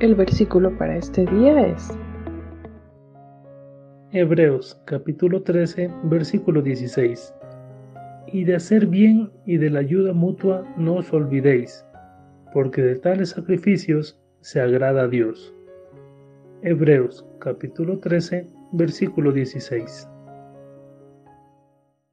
El versículo para este día es Hebreos capítulo 13 versículo 16. Y de hacer bien y de la ayuda mutua no os olvidéis, porque de tales sacrificios se agrada a Dios. Hebreos capítulo 13 versículo 16.